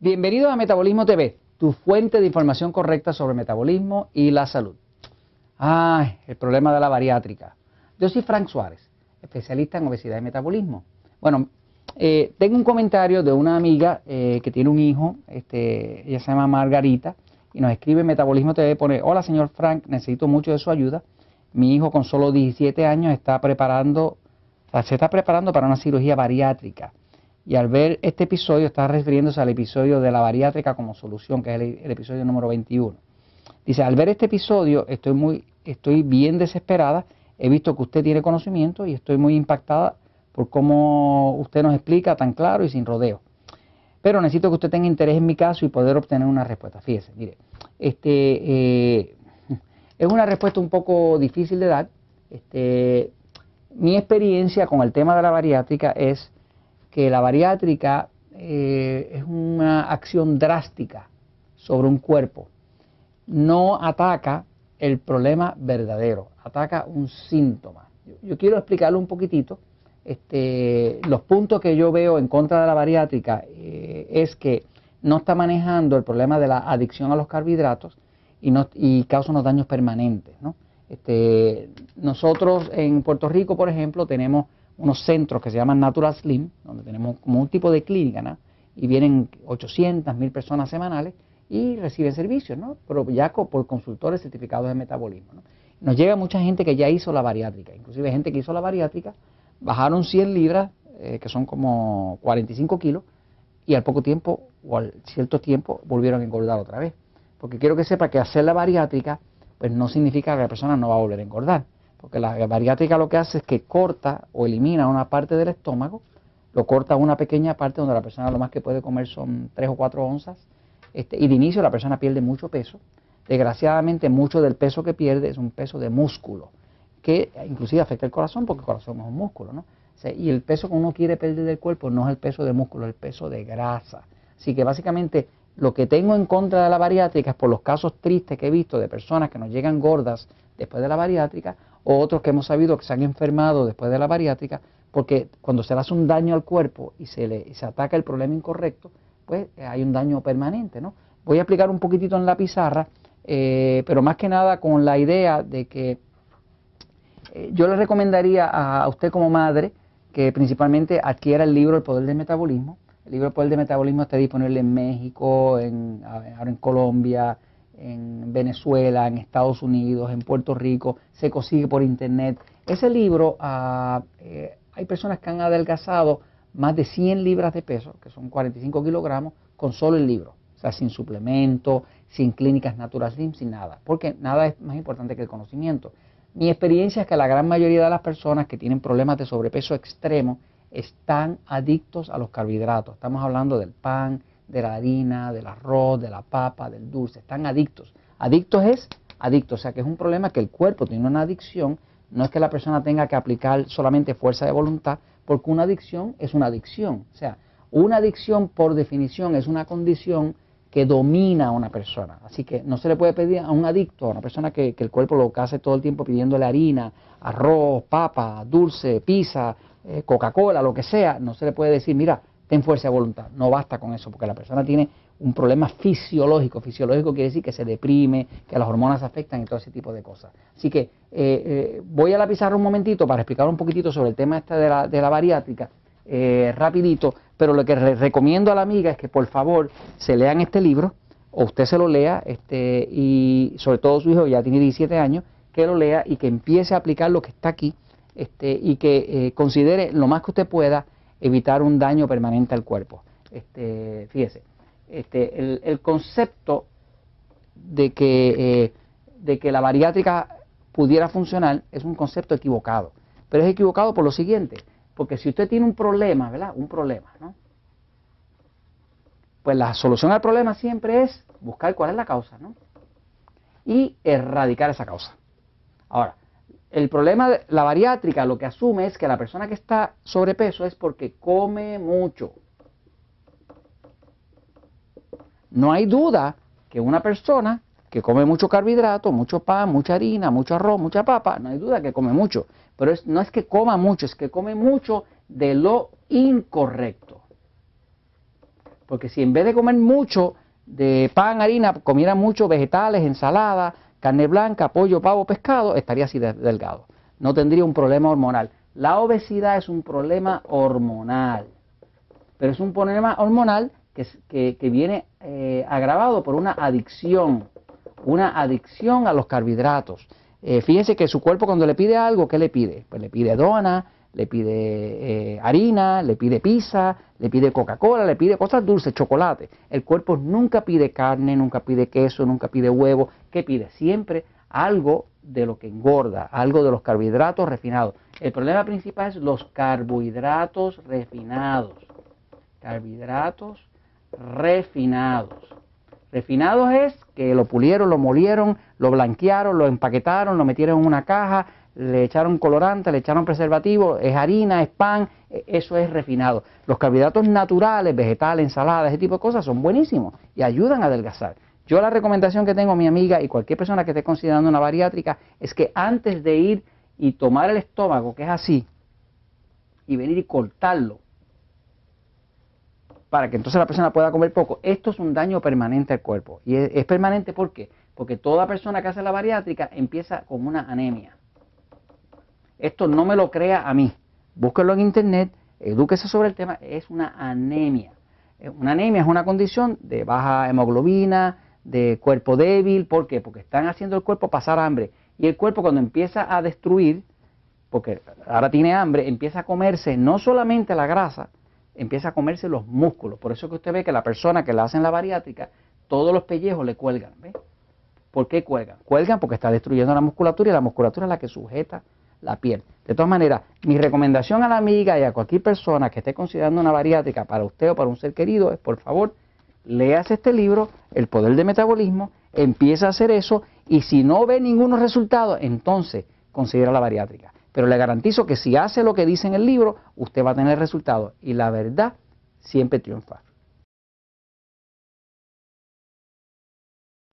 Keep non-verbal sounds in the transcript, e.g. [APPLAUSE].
Bienvenidos a Metabolismo TV, tu fuente de información correcta sobre metabolismo y la salud. Ay, el problema de la bariátrica. Yo soy Frank Suárez, especialista en obesidad y metabolismo. Bueno, eh, tengo un comentario de una amiga eh, que tiene un hijo, este, ella se llama Margarita, y nos escribe Metabolismo TV, pone, hola señor Frank, necesito mucho de su ayuda. Mi hijo con solo 17 años está preparando, se está preparando para una cirugía bariátrica y al ver este episodio está refiriéndose al episodio de la bariátrica como solución, que es el, episodio número 21. Dice, al ver este episodio estoy, muy, estoy bien desesperada, he visto que usted tiene conocimiento y estoy muy impactada por cómo usted nos explica tan claro y sin rodeo. Pero necesito que usted tenga interés en mi caso y poder obtener una respuesta. Fíjese, mire, este, eh, [LAUGHS] es una respuesta un poco difícil de dar. Este, mi experiencia con el tema de la bariátrica es que la bariátrica eh, es una acción drástica sobre un cuerpo. No ataca el problema verdadero, ataca un síntoma. Yo, quiero explicarle un poquitito. Este, los puntos que yo veo en contra de la bariátrica eh, es que no está manejando el problema de la adicción a los carbohidratos y, no, y causa unos daños permanentes. Este, nosotros en Puerto Rico, por ejemplo, tenemos unos centros que se llaman Natural Slim, donde tenemos como un tipo de clínica, ¿no? y vienen 800, 1000 personas semanales y reciben servicios, ¿no? pero ya por consultores certificados de metabolismo. ¿no? Nos llega mucha gente que ya hizo la bariátrica, inclusive gente que hizo la bariátrica, bajaron 100 libras, eh, que son como 45 kilos, y al poco tiempo o al cierto tiempo volvieron a engordar otra vez. Porque quiero que sepa que hacer la bariátrica pues no significa que la persona no va a volver a engordar. Porque la bariátrica lo que hace es que corta o elimina una parte del estómago, lo corta una pequeña parte donde la persona lo más que puede comer son 3 o 4 onzas, este, y de inicio la persona pierde mucho peso. Desgraciadamente mucho del peso que pierde es un peso de músculo, que inclusive afecta el corazón porque el corazón es un músculo, ¿no? y el peso que uno quiere perder del cuerpo no es el peso de músculo, es el peso de grasa. Así que básicamente lo que tengo en contra de la bariátrica es por los casos tristes que he visto de personas que nos llegan gordas después de la bariátrica o otros que hemos sabido que se han enfermado después de la bariátrica, porque cuando se le hace un daño al cuerpo y se, le, se ataca el problema incorrecto, pues eh, hay un daño permanente. ¿no? Voy a explicar un poquitito en la pizarra, eh, pero más que nada con la idea de que eh, yo le recomendaría a, usted como madre que principalmente adquiera el libro El Poder del Metabolismo, el libro Poder de Metabolismo está disponible en México, en, ahora en Colombia, en Venezuela, en Estados Unidos, en Puerto Rico, se consigue por internet. Ese libro, ah, eh, hay personas que han adelgazado más de 100 libras de peso, que son 45 kilogramos, con solo el libro. O sea, sin suplemento, sin clínicas Natural sin nada. Porque nada es más importante que el conocimiento. Mi experiencia es que la gran mayoría de las personas que tienen problemas de sobrepeso extremo están adictos a los carbohidratos. Estamos hablando del pan, de la harina, del arroz, de la papa, del dulce. Están adictos. Adictos es adicto, o sea que es un problema que el cuerpo tiene una adicción. No es que la persona tenga que aplicar solamente fuerza de voluntad, porque una adicción es una adicción. O sea, una adicción por definición es una condición que domina a una persona. Así que no se le puede pedir a un adicto, a una persona que, el cuerpo lo hace todo el tiempo pidiéndole harina, arroz, papa, dulce, pizza, eh, Coca-Cola, lo que sea, no se le puede decir, mira, ten fuerza de voluntad. No basta con eso, porque la persona tiene un problema fisiológico. Fisiológico quiere decir que se deprime, que las hormonas afectan y todo ese tipo de cosas. Así que eh, eh, voy a la pizarra un momentito para explicar un poquitito sobre el tema este de la, de la bariátrica, rapidito, pero lo que recomiendo a la amiga es que por favor se lean este libro, o usted se lo lea, este, y sobre todo su hijo ya tiene 17 años, que lo lea y que empiece a aplicar lo que está aquí este, y que eh, considere lo más que usted pueda evitar un daño permanente al cuerpo. Este, fíjese, este, el, concepto de que, eh, de que la bariátrica pudiera funcionar es un concepto equivocado, pero es equivocado por lo siguiente, porque si usted tiene un problema, ¿verdad? Un problema, ¿no? Pues la solución al problema siempre es buscar cuál es la causa, ¿no? Y erradicar esa causa. Ahora, el problema de la bariátrica lo que asume es que la persona que está sobrepeso es porque come mucho. No hay duda que una persona que come mucho carbohidrato, mucho pan, mucha harina, mucho arroz, mucha papa, no hay duda que come mucho. Pero no es que coma mucho, es que come mucho de lo incorrecto. Porque si en vez de comer mucho de pan, harina, comiera mucho vegetales, ensalada, carne blanca, pollo, pavo, pescado, estaría así delgado. No tendría un problema hormonal. La obesidad es un problema hormonal, pero es un problema hormonal que, viene eh, agravado por una adicción, una adicción a los carbohidratos. Eh, fíjense que su cuerpo cuando le pide algo, ¿qué le pide? Pues le pide dona, le pide eh, harina, le pide pizza, le pide Coca-Cola, le pide cosas dulces, chocolate. El cuerpo nunca pide carne, nunca pide queso, nunca pide huevo. ¿Qué pide? Siempre algo de lo que engorda, algo de los carbohidratos refinados. El problema principal es los carbohidratos refinados. Carbohidratos refinados. Refinados es que lo pulieron, lo molieron, lo blanquearon, lo empaquetaron, lo metieron en una caja, le echaron colorante, le echaron preservativo, es harina, es pan, e, eso es refinado. Los carbohidratos naturales, vegetales, ensaladas, ese tipo de cosas son buenísimos y ayudan a adelgazar. Yo la recomendación que tengo a mi amiga y cualquier persona que esté considerando una bariátrica es que antes de ir y tomar el estómago, que es así, y venir y cortarlo, para que entonces la persona pueda comer poco, esto es un daño permanente al cuerpo. Y es, permanente ¿por qué? Porque toda persona que hace la bariátrica empieza con una anemia. Esto no me lo crea a mí. Búsquelo en internet, edúquese sobre el tema. Es una anemia. Eh, una anemia es una condición de baja hemoglobina, de cuerpo débil. ¿Por qué? Porque están haciendo el cuerpo pasar hambre. Y el cuerpo cuando empieza a destruir, porque ahora tiene hambre, empieza a comerse no solamente la grasa, empieza a comerse los músculos. Por eso que usted ve que la persona que la hacen la bariátrica, todos los pellejos le cuelgan. ¿ve? ¿Por qué cuelgan? Cuelgan porque está destruyendo la musculatura y la musculatura es la que sujeta la piel. De todas maneras, mi recomendación a la amiga y a cualquier persona que esté considerando una bariátrica para usted o para un ser querido es, por favor, léase este libro, El Poder del Metabolismo, empieza a hacer eso y si no ve ninguno resultado, entonces considera la bariátrica. Pero le garantizo que si hace lo que dice en el libro, usted va a tener resultados y la verdad siempre triunfa.